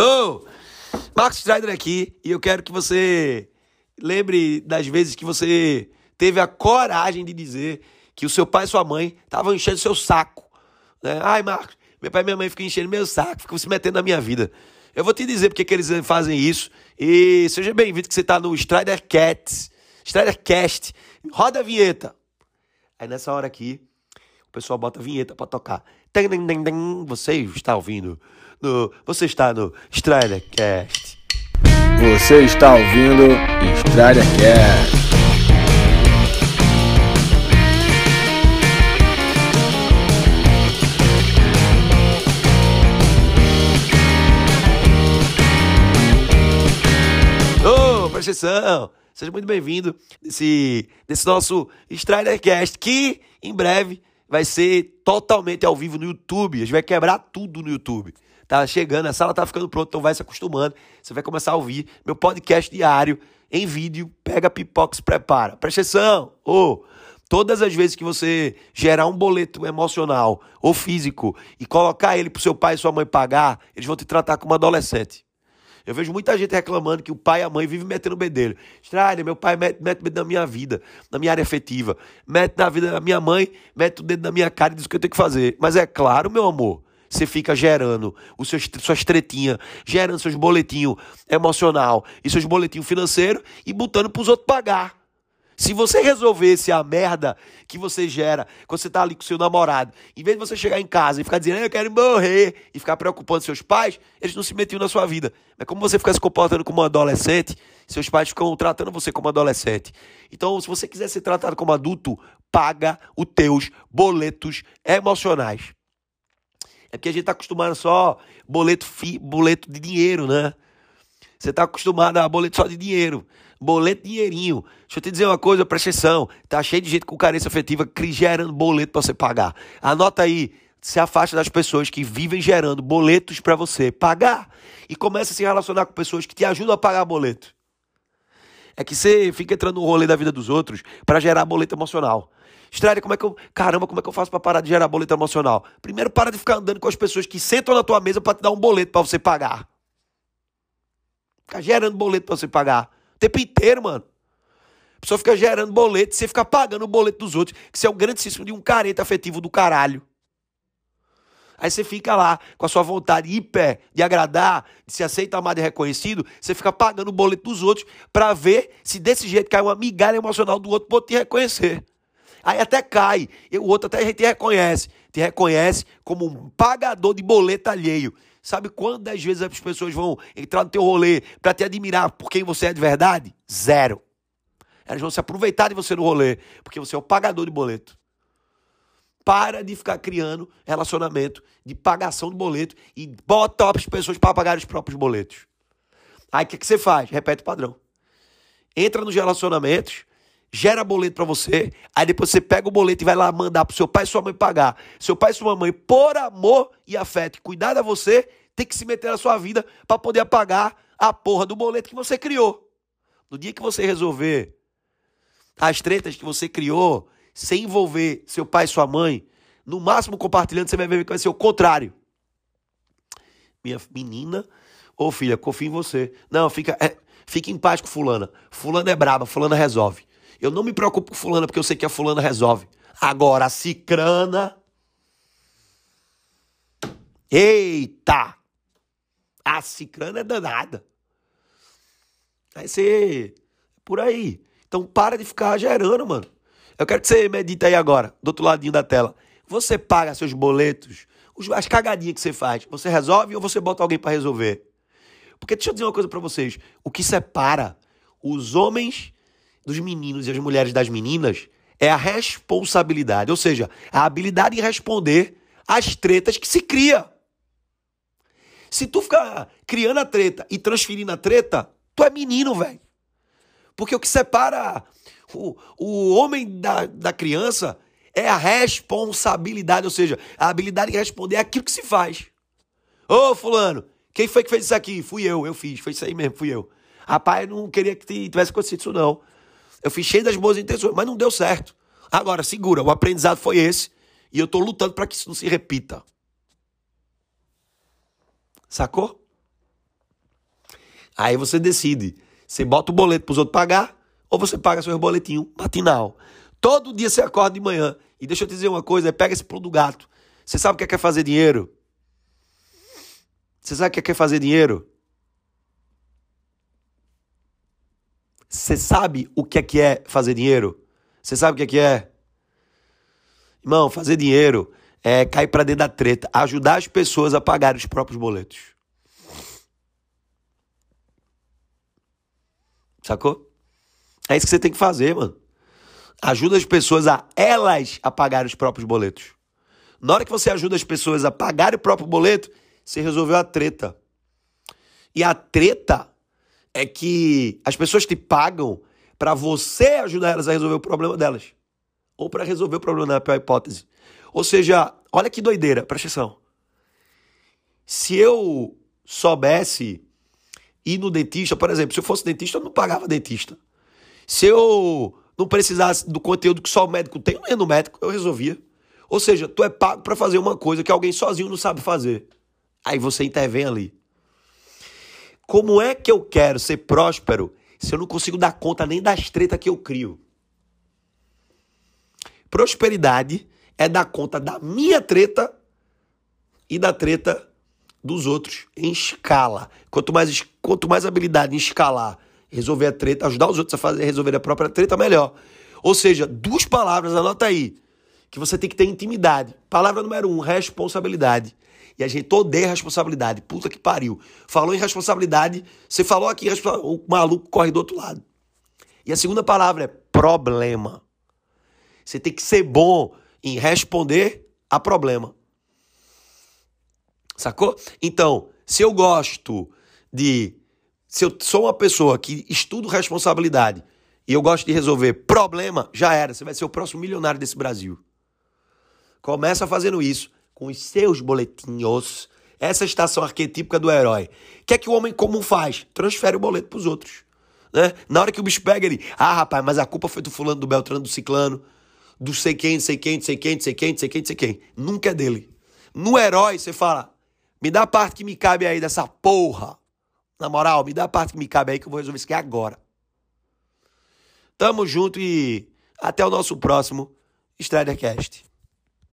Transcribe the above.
Ô, Marcos Strider aqui e eu quero que você lembre das vezes que você teve a coragem de dizer que o seu pai e sua mãe estavam enchendo seu saco. Né? Ai, Marcos, meu pai e minha mãe ficam enchendo meu saco, ficam se metendo na minha vida. Eu vou te dizer porque que eles fazem isso. E seja bem-vindo que você está no Strider Cats, Strider Cast. Roda a vinheta. Aí nessa hora aqui, o pessoal bota a vinheta para tocar. Você está ouvindo? No, você está no Strider Cast. Você está ouvindo Strider Cast. presta atenção. Seja muito bem-vindo nesse, nesse nosso Stridercast, que em breve vai ser totalmente ao vivo no YouTube. A gente vai quebrar tudo no YouTube. Tá chegando, a sala tá ficando pronta, então vai se acostumando. Você vai começar a ouvir meu podcast diário em vídeo. Pega pipoca se prepara. Presta atenção. Oh, todas as vezes que você gerar um boleto emocional ou físico e colocar ele pro seu pai e sua mãe pagar, eles vão te tratar como adolescente. Eu vejo muita gente reclamando que o pai e a mãe vivem metendo bedelho. Estrada, meu pai mete, mete medo na minha vida, na minha área afetiva. Mete na vida da minha mãe, mete o dedo na minha cara e diz o que eu tenho que fazer. Mas é claro, meu amor, você fica gerando os seus, suas tretinhas, gerando seus boletinhos emocional e seus boletinhos financeiros e botando para os outros pagar. Se você resolvesse a merda que você gera quando você tá ali com seu namorado, em vez de você chegar em casa e ficar dizendo, eu quero morrer, e ficar preocupando seus pais, eles não se metiam na sua vida. Mas como você fica se comportando como um adolescente, seus pais ficam tratando você como adolescente. Então, se você quiser ser tratado como adulto, paga os teus boletos emocionais. É porque a gente tá acostumado só boleto, fi, boleto de dinheiro, né? Você tá acostumado a boleto só de dinheiro boleto dinheirinho. Deixa eu te dizer uma coisa, presta atenção. Tá cheio de gente com carência afetiva gerando boleto para você pagar. Anota aí, se afasta das pessoas que vivem gerando boletos para você pagar e começa a se relacionar com pessoas que te ajudam a pagar boleto. É que você fica entrando no rolê da vida dos outros para gerar boleto emocional. Estrada, como é que eu. Caramba, como é que eu faço para parar de gerar boleto emocional? Primeiro, para de ficar andando com as pessoas que sentam na tua mesa para te dar um boleto para você pagar. Ficar gerando boleto para você pagar tempo inteiro, mano. A pessoa fica gerando boleto, você fica pagando o boleto dos outros, que você é um grandíssimo de um careta afetivo do caralho. Aí você fica lá com a sua vontade hiper de agradar, de se aceitar amado e reconhecido, você fica pagando o boleto dos outros para ver se desse jeito cai uma migalha emocional do outro para te reconhecer. Aí até cai, e o outro até te reconhece, te reconhece como um pagador de boleto alheio. Sabe quantas vezes as pessoas vão entrar no teu rolê para te admirar por quem você é de verdade? Zero. Elas vão se aproveitar de você no rolê, porque você é o pagador de boleto. Para de ficar criando relacionamento de pagação de boleto e bota as pessoas para pagar os próprios boletos. Aí o que, que você faz? Repete o padrão. Entra nos relacionamentos, gera boleto para você, aí depois você pega o boleto e vai lá mandar pro seu pai e sua mãe pagar. Seu pai e sua mãe, por amor e afeto e cuidar de você, tem que se meter na sua vida para poder pagar a porra do boleto que você criou. No dia que você resolver as tretas que você criou, sem envolver seu pai e sua mãe, no máximo compartilhando, você vai ver que vai ser o contrário. Minha menina ou filha, confio em você. Não, fica, é, fica em paz com fulana. Fulana é braba, fulana resolve. Eu não me preocupo com fulana porque eu sei que a fulana resolve. Agora, a cicrana. Eita! A cicrana é danada. Vai ser por aí. Então para de ficar gerando, mano. Eu quero que você medite aí agora, do outro ladinho da tela. Você paga seus boletos, as cagadinhas que você faz. Você resolve ou você bota alguém para resolver? Porque deixa eu dizer uma coisa para vocês. O que separa os homens dos meninos e as mulheres das meninas é a responsabilidade, ou seja, a habilidade em responder às tretas que se cria. Se tu ficar criando a treta e transferindo a treta, tu é menino, velho. Porque o que separa o, o homem da, da criança é a responsabilidade, ou seja, a habilidade em responder é aquilo que se faz. Ô, fulano, quem foi que fez isso aqui? Fui eu, eu fiz, foi isso aí mesmo, fui eu. Rapaz, não queria que tivesse acontecido isso, não. Eu fiz cheio das boas intenções, mas não deu certo. Agora, segura, o aprendizado foi esse e eu estou lutando para que isso não se repita. Sacou? Aí você decide. Você bota o boleto para os outros pagar ou você paga seu boletinho matinal. Todo dia você acorda de manhã. E deixa eu te dizer uma coisa, pega esse pulo do gato. Você sabe o que é, que é fazer dinheiro? Você sabe o que é, que é fazer dinheiro? Você sabe o que é que é fazer dinheiro? Você sabe o que é que é? Irmão, fazer dinheiro é cair para dentro da treta, ajudar as pessoas a pagar os próprios boletos. Sacou? É isso que você tem que fazer, mano. Ajuda as pessoas a elas a pagar os próprios boletos. Na hora que você ajuda as pessoas a pagar o próprio boleto, você resolveu a treta. E a treta é que as pessoas te pagam para você ajudar elas a resolver o problema delas. Ou para resolver o problema na pior hipótese. Ou seja, olha que doideira, presta atenção. Se eu soubesse ir no dentista, por exemplo, se eu fosse dentista, eu não pagava dentista. Se eu não precisasse do conteúdo que só o médico tem, eu não ia no médico, eu resolvia. Ou seja, tu é pago para fazer uma coisa que alguém sozinho não sabe fazer. Aí você intervém ali. Como é que eu quero ser próspero se eu não consigo dar conta nem das tretas que eu crio? Prosperidade é dar conta da minha treta e da treta dos outros em escala. Quanto mais, quanto mais habilidade em escalar, resolver a treta, ajudar os outros a fazer, resolver a própria treta, melhor. Ou seja, duas palavras, anota aí, que você tem que ter intimidade. Palavra número um, responsabilidade. E a gente odeia responsabilidade. Puta que pariu. Falou em responsabilidade, você falou aqui, o maluco corre do outro lado. E a segunda palavra é problema. Você tem que ser bom em responder a problema. Sacou? Então, se eu gosto de. Se eu sou uma pessoa que estudo responsabilidade e eu gosto de resolver problema, já era. Você vai ser o próximo milionário desse Brasil. Começa fazendo isso com os seus boletinhos. Essa estação arquetípica do herói. O que é que o homem comum faz? Transfere o boleto para os outros. Né? Na hora que o bicho pega ele, ah, rapaz, mas a culpa foi do fulano, do Beltrano, do Ciclano do sei quem, sei quem, sei quem, sei quem, sei quem, sei quem. Nunca é dele. No herói, você fala, me dá a parte que me cabe aí dessa porra. Na moral, me dá a parte que me cabe aí que eu vou resolver isso aqui agora. Tamo junto e até o nosso próximo Stridercast.